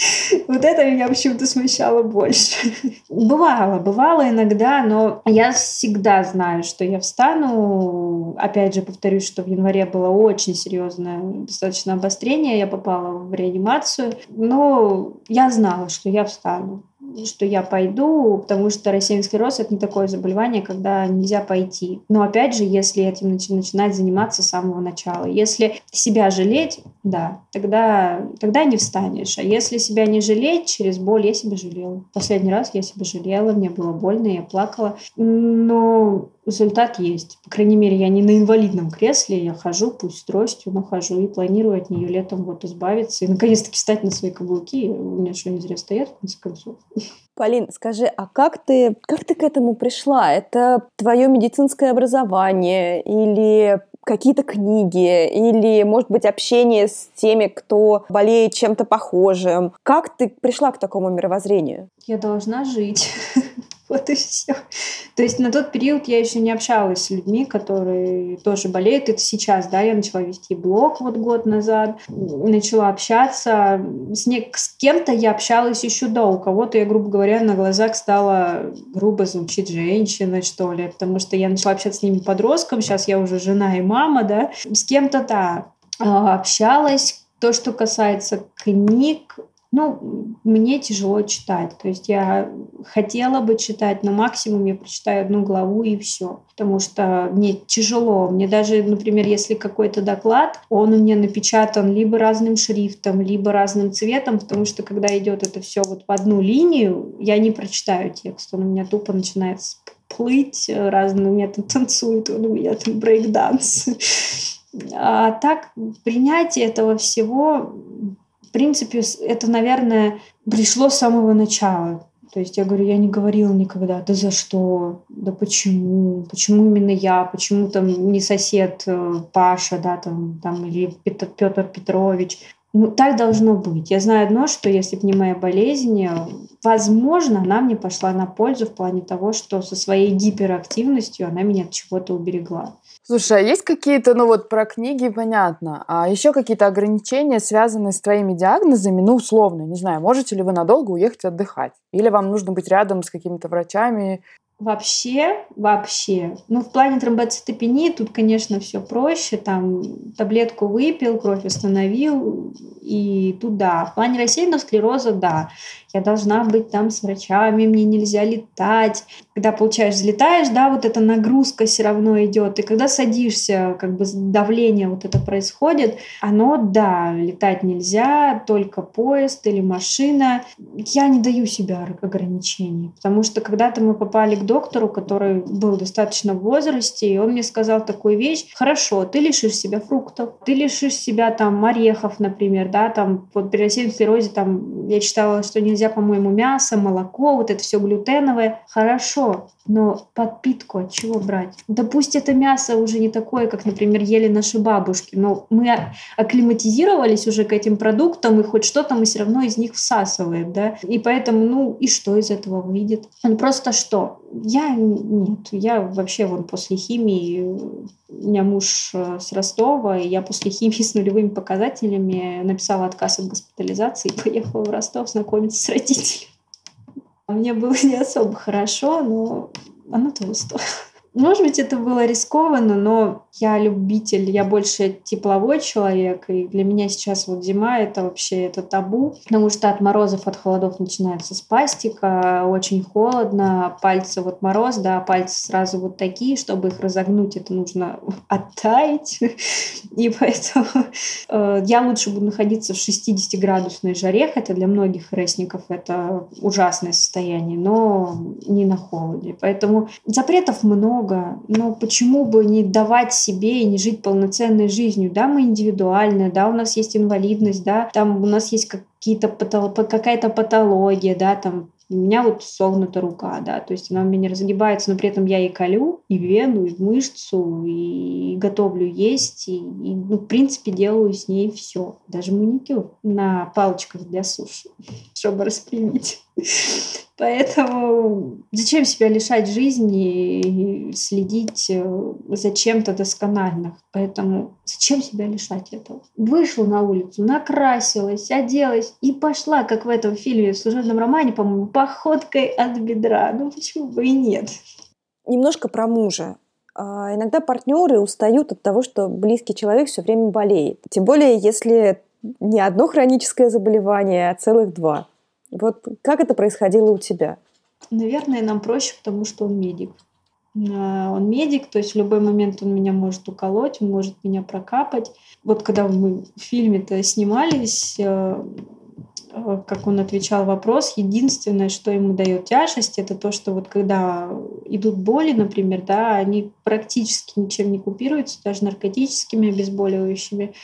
Вот это меня почему-то смущало больше. Бывало, бывало иногда, но я всегда знаю, что я встану. Опять же, повторюсь, что в январе было очень серьезное достаточно обострение. Я попала в реанимацию. Но я знала, что я встану что я пойду, потому что рассеянный склероз — это не такое заболевание, когда нельзя пойти. Но опять же, если этим начинать заниматься с самого начала. Если себя жалеть, да, тогда, тогда не встанешь. А если себя не жалеть, через боль я себя жалела. Последний раз я себя жалела, мне было больно, я плакала. Но результат есть. По крайней мере, я не на инвалидном кресле, я хожу, пусть с тростью, но хожу и планирую от нее летом вот избавиться и наконец-таки встать на свои каблуки. У меня что, не зря стоят, в конце концов. Полин, скажи, а как ты, как ты к этому пришла? Это твое медицинское образование или какие-то книги или, может быть, общение с теми, кто болеет чем-то похожим. Как ты пришла к такому мировоззрению? Я должна жить. Вот и все. То есть на тот период я еще не общалась с людьми, которые тоже болеют. Это сейчас, да, я начала вести блог вот год назад, начала общаться. С, не, с кем-то я общалась еще до, у кого-то я, грубо говоря, на глазах стала грубо звучить женщина, что ли, потому что я начала общаться с ними подростком, сейчас я уже жена и мама, да. С кем-то, да, а, общалась. То, что касается книг, ну, мне тяжело читать. То есть я хотела бы читать, но максимум я прочитаю одну главу и все. Потому что мне тяжело. Мне даже, например, если какой-то доклад, он у меня напечатан либо разным шрифтом, либо разным цветом, потому что когда идет это все вот в одну линию, я не прочитаю текст. Он у меня тупо начинает плыть, разные у меня там танцует, он у меня там брейкданс. А так принятие этого всего в принципе, это, наверное, пришло с самого начала. То есть я говорю, я не говорила никогда, да за что, да почему, почему именно я, почему там не сосед э, Паша, да, там, там или Петр, Петр Петрович. Ну, так должно быть. Я знаю одно, что если бы не моя болезнь, возможно, она мне пошла на пользу в плане того, что со своей гиперактивностью она меня от чего-то уберегла. Слушай, а есть какие-то, ну вот про книги понятно, а еще какие-то ограничения, связанные с твоими диагнозами, ну условно, не знаю, можете ли вы надолго уехать отдыхать? Или вам нужно быть рядом с какими-то врачами, Вообще, вообще. Ну, в плане тромбоцитопении тут, конечно, все проще. Там таблетку выпил, кровь остановил, и туда. В плане рассеянного склероза, да я должна быть там с врачами, мне нельзя летать. Когда, получаешь, взлетаешь, да, вот эта нагрузка все равно идет. И когда садишься, как бы давление вот это происходит, оно, да, летать нельзя, только поезд или машина. Я не даю себя ограничений, потому что когда-то мы попали к доктору, который был достаточно в возрасте, и он мне сказал такую вещь, хорошо, ты лишишь себя фруктов, ты лишишь себя там орехов, например, да, там вот при рассеянном там я читала, что нельзя, по-моему, мясо, молоко, вот это все глютеновое. Хорошо, но подпитку от чего брать? Да пусть это мясо уже не такое, как, например, ели наши бабушки, но мы акклиматизировались уже к этим продуктам, и хоть что-то мы все равно из них всасываем, да? И поэтому, ну, и что из этого выйдет? Ну, просто что? Я нет, я вообще вон после химии, у меня муж э, с Ростова, и я после химии с нулевыми показателями написала отказ от госпитализации и поехала в Ростов знакомиться с родителями. Мне было не особо хорошо, но оно того стоило. Может быть, это было рискованно, но я любитель, я больше тепловой человек, и для меня сейчас вот зима — это вообще это табу, потому что от морозов, от холодов начинается спастика, очень холодно, пальцы вот мороз, да, пальцы сразу вот такие, чтобы их разогнуть, это нужно оттаять, и поэтому э, я лучше буду находиться в 60-градусной жаре, хотя для многих ресников это ужасное состояние, но не на холоде. Поэтому запретов много, много, но почему бы не давать себе и не жить полноценной жизнью? Да, мы индивидуальны, да, у нас есть инвалидность, да, там у нас есть какие-то какая-то патология, да, там У меня вот согнута рука, да, то есть она у меня не разгибается, но при этом я и колю, и вену, и мышцу, и готовлю есть, и, и ну, в принципе, делаю с ней все. Даже маникюр на палочках для суши, чтобы распрямить. Поэтому зачем себя лишать жизни и следить э, за чем-то доскональных? Поэтому зачем себя лишать этого? Вышла на улицу, накрасилась, оделась и пошла, как в этом фильме, в служебном романе, по-моему, походкой от бедра. Ну почему бы и нет? Немножко про мужа. А, иногда партнеры устают от того, что близкий человек все время болеет. Тем более, если не одно хроническое заболевание, а целых два. Вот как это происходило у тебя? Наверное, нам проще, потому что он медик. А, он медик, то есть в любой момент он меня может уколоть, он может меня прокапать. Вот когда мы в фильме-то снимались, э, э, как он отвечал вопрос, единственное, что ему дает тяжесть, это то, что вот когда идут боли, например, да, они практически ничем не купируются, даже наркотическими обезболивающими,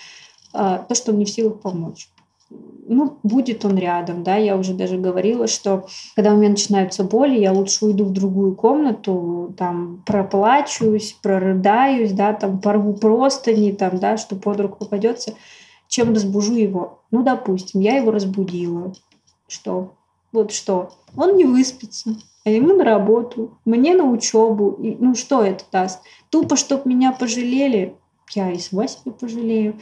то, что он не в силах помочь ну, будет он рядом, да, я уже даже говорила, что когда у меня начинаются боли, я лучше уйду в другую комнату, там, проплачусь, прорыдаюсь, да, там, порву простыни, там, да, что под руку попадется, чем разбужу его. Ну, допустим, я его разбудила. Что? Вот что? Он не выспится, а ему на работу, мне на учебу. И, ну, что это даст? Тупо, чтоб меня пожалели, я и с себе пожалею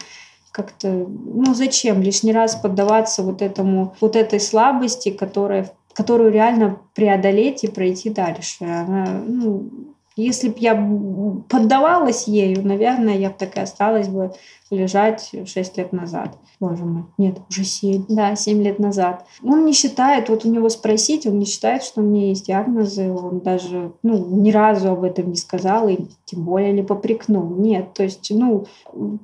как-то, ну зачем лишний раз поддаваться вот этому, вот этой слабости, которая, которую реально преодолеть и пройти дальше. Она, ну, если бы я поддавалась ею, наверное, я бы так и осталась бы лежать 6 лет назад. Боже мой, нет, уже 7. Да, 7 лет назад. Он не считает, вот у него спросить, он не считает, что у меня есть диагнозы, он даже, ну, ни разу об этом не сказал, и тем более не попрекнул. Нет, то есть, ну,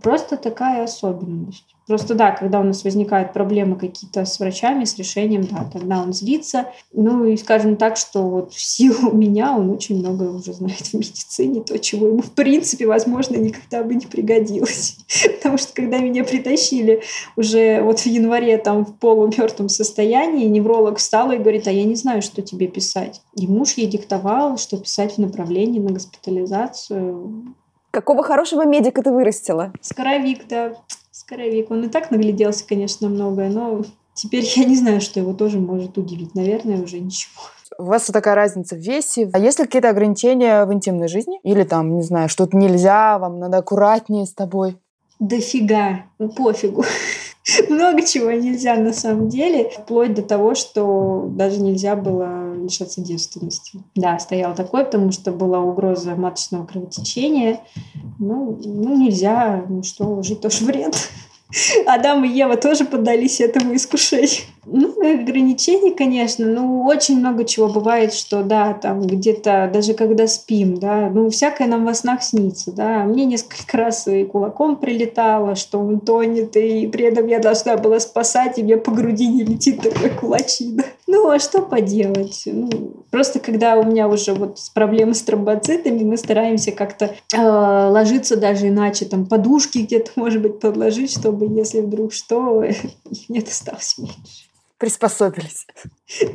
просто такая особенность. Просто да, когда у нас возникают проблемы какие-то с врачами, с решением, да, тогда он злится. Ну и скажем так, что вот в силу меня он очень много уже знает в медицине, то, чего ему в принципе, возможно, никогда бы не пригодилось. Потому что когда меня притащили уже вот в январе там в полумертвом состоянии, невролог встал и говорит, а я не знаю, что тебе писать. И муж ей диктовал, что писать в направлении на госпитализацию. Какого хорошего медика ты вырастила? Скоровик, да. Скоровик. Он и так нагляделся, конечно, многое, но теперь я не знаю, что его тоже может удивить. Наверное, уже ничего. У вас вот такая разница в весе. А есть ли какие-то ограничения в интимной жизни? Или там, не знаю, что-то нельзя, вам надо аккуратнее с тобой? Дофига. Ну, пофигу. Много чего нельзя на самом деле, вплоть до того, что даже нельзя было лишаться девственности. Да, стоял такой, потому что была угроза маточного кровотечения. Ну, ну нельзя, ну что, жить тоже вред. Адам и Ева тоже поддались этому искушению. Ну, ограничений, конечно, ну, очень много чего бывает, что, да, там где-то, даже когда спим, да, ну, всякое нам во снах снится, да. Мне несколько раз и кулаком прилетало, что он тонет, и при этом я должна была спасать, и мне по груди не летит такой кулачина. Ну, а что поделать? Ну, просто когда у меня уже вот проблемы с тромбоцитами, мы стараемся как-то э, ложиться даже иначе, там, подушки где-то, может быть, подложить, чтобы, если вдруг что, мне досталось меньше приспособились.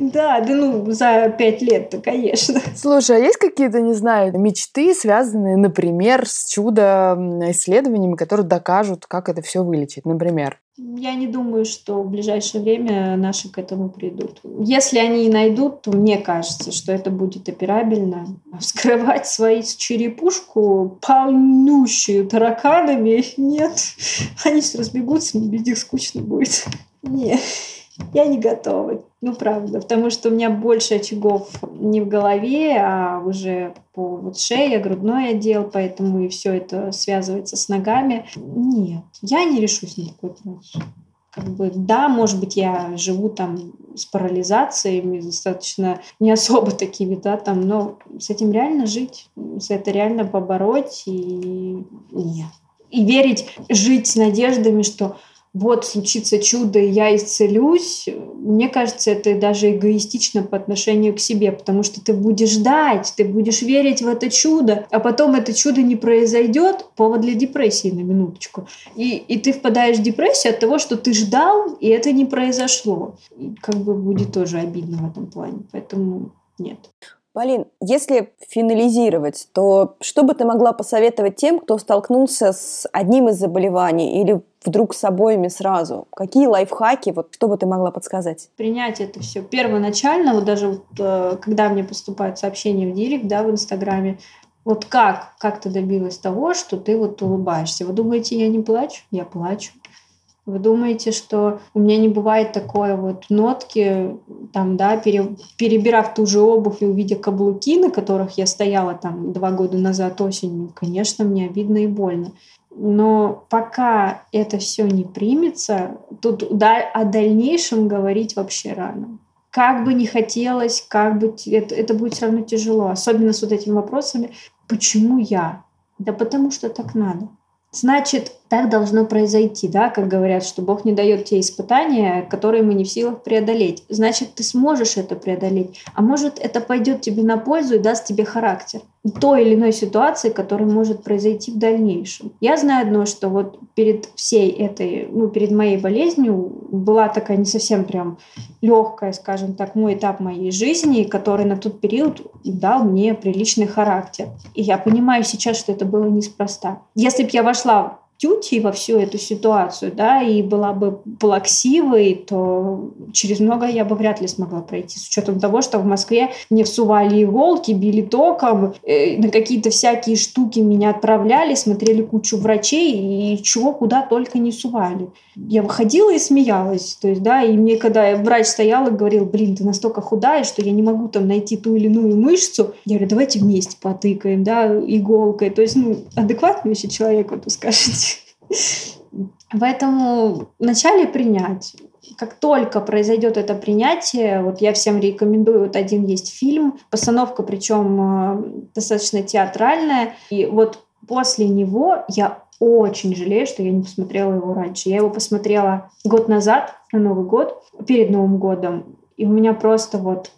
Да, да ну, за пять лет-то, конечно. Слушай, а есть какие-то, не знаю, мечты, связанные, например, с чудо-исследованиями, которые докажут, как это все вылечить, например? Я не думаю, что в ближайшее время наши к этому придут. Если они и найдут, то мне кажется, что это будет операбельно. Вскрывать свою черепушку, полнющую тараканами, нет. Они все разбегутся, мне без них скучно будет. Нет. Я не готова, ну правда, потому что у меня больше очагов не в голове, а уже по вот шее, грудной отдел, поэтому и все это связывается с ногами. Нет, я не решусь на такой трансфер. Как бы, да, может быть, я живу там с парализациями, достаточно не особо такими, да, там, но с этим реально жить, с это реально побороть и нет. И верить, жить с надеждами, что вот случится чудо, и я исцелюсь, мне кажется, это даже эгоистично по отношению к себе, потому что ты будешь ждать, ты будешь верить в это чудо, а потом это чудо не произойдет, повод для депрессии на минуточку. И, и ты впадаешь в депрессию от того, что ты ждал, и это не произошло. И как бы будет тоже обидно в этом плане. Поэтому нет. Полин, если финализировать, то что бы ты могла посоветовать тем, кто столкнулся с одним из заболеваний или вдруг с обоими сразу? Какие лайфхаки, вот что бы ты могла подсказать? Принять это все первоначально, вот даже вот, э, когда мне поступают сообщения в директ, да, в Инстаграме, вот как, как ты добилась того, что ты вот улыбаешься? Вы думаете, я не плачу? Я плачу. Вы думаете, что у меня не бывает такой вот нотки, там, да, пере, перебирав ту же обувь и увидя каблуки, на которых я стояла там два года назад осенью, конечно, мне обидно и больно. Но пока это все не примется, тут о дальнейшем говорить вообще рано. Как бы не хотелось, как бы это, это будет все равно тяжело, особенно с вот этими вопросами, почему я? Да потому что так надо. Значит, так должно произойти, да, как говорят, что Бог не дает те испытания, которые мы не в силах преодолеть. Значит, ты сможешь это преодолеть. А может, это пойдет тебе на пользу и даст тебе характер той или иной ситуации, которая может произойти в дальнейшем. Я знаю одно, что вот перед всей этой, ну, перед моей болезнью была такая не совсем прям легкая, скажем так, мой этап моей жизни, который на тот период дал мне приличный характер. И я понимаю сейчас, что это было неспроста. Если бы я вошла тюти во всю эту ситуацию, да, и была бы плаксивой, то через много я бы вряд ли смогла пройти, с учетом того, что в Москве мне всували иголки, били током, э, на какие-то всякие штуки меня отправляли, смотрели кучу врачей и чего куда только не сували. Я выходила и смеялась, то есть, да, и мне когда врач стоял и говорил, блин, ты настолько худая, что я не могу там найти ту или иную мышцу, я говорю, давайте вместе потыкаем, да, иголкой, то есть, ну, адекватный вообще человек, вот вы скажете. Поэтому вначале принять. Как только произойдет это принятие, вот я всем рекомендую, вот один есть фильм, постановка причем э, достаточно театральная, и вот после него я очень жалею, что я не посмотрела его раньше. Я его посмотрела год назад, на Новый год, перед Новым годом, и у меня просто вот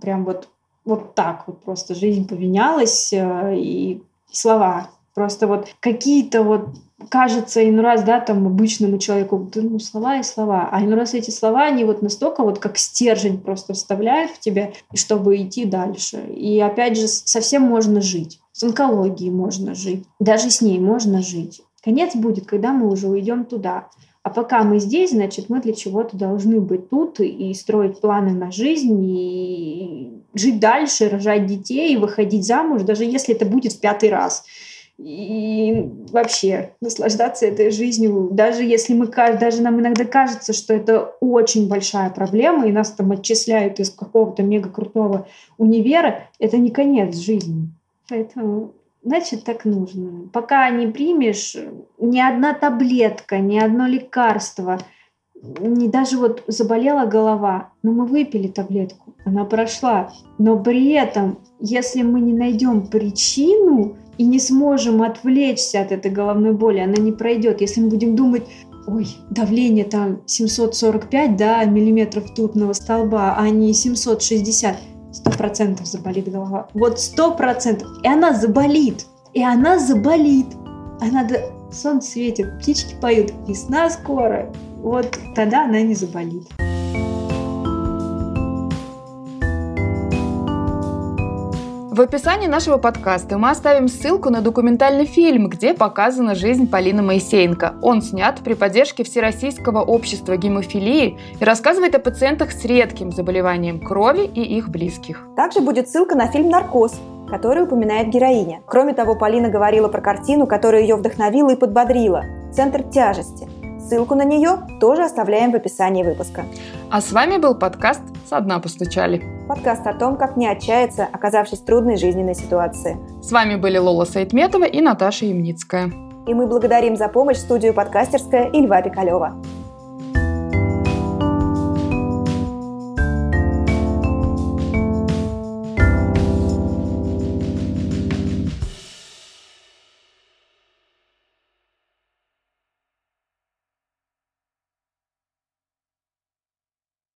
прям вот вот так вот просто жизнь поменялась, э, и слова Просто вот какие-то вот кажется иной раз, да, там обычному человеку, ну, слова и слова, а иной раз эти слова, они вот настолько вот как стержень просто вставляют в тебя, чтобы идти дальше. И опять же, совсем можно жить. С онкологией можно жить. Даже с ней можно жить. Конец будет, когда мы уже уйдем туда. А пока мы здесь, значит, мы для чего-то должны быть тут и строить планы на жизнь, и жить дальше, рожать детей, выходить замуж, даже если это будет в пятый раз и вообще наслаждаться этой жизнью, даже если мы, даже нам иногда кажется, что это очень большая проблема, и нас там отчисляют из какого-то мега крутого универа, это не конец жизни. Поэтому, значит, так нужно. Пока не примешь ни одна таблетка, ни одно лекарство, не даже вот заболела голова, но мы выпили таблетку, она прошла. Но при этом, если мы не найдем причину, и не сможем отвлечься от этой головной боли, она не пройдет. Если мы будем думать, ой, давление там 745 да, миллиметров тутного столба, а не 760, сто процентов заболит голова. Вот сто процентов. И она заболит. И она заболит. А надо... Солнце светит, птички поют, весна скоро. Вот тогда она не заболит. В описании нашего подкаста мы оставим ссылку на документальный фильм, где показана жизнь Полины Моисеенко. Он снят при поддержке Всероссийского общества гемофилии и рассказывает о пациентах с редким заболеванием крови и их близких. Также будет ссылка на фильм «Наркоз», который упоминает героиня. Кроме того, Полина говорила про картину, которая ее вдохновила и подбодрила – «Центр тяжести». Ссылку на нее тоже оставляем в описании выпуска. А с вами был подкаст «Со дна постучали». Подкаст о том, как не отчаяться, оказавшись в трудной жизненной ситуации. С вами были Лола Сайтметова и Наташа Ямницкая. И мы благодарим за помощь студию подкастерская и Льва Пикалева.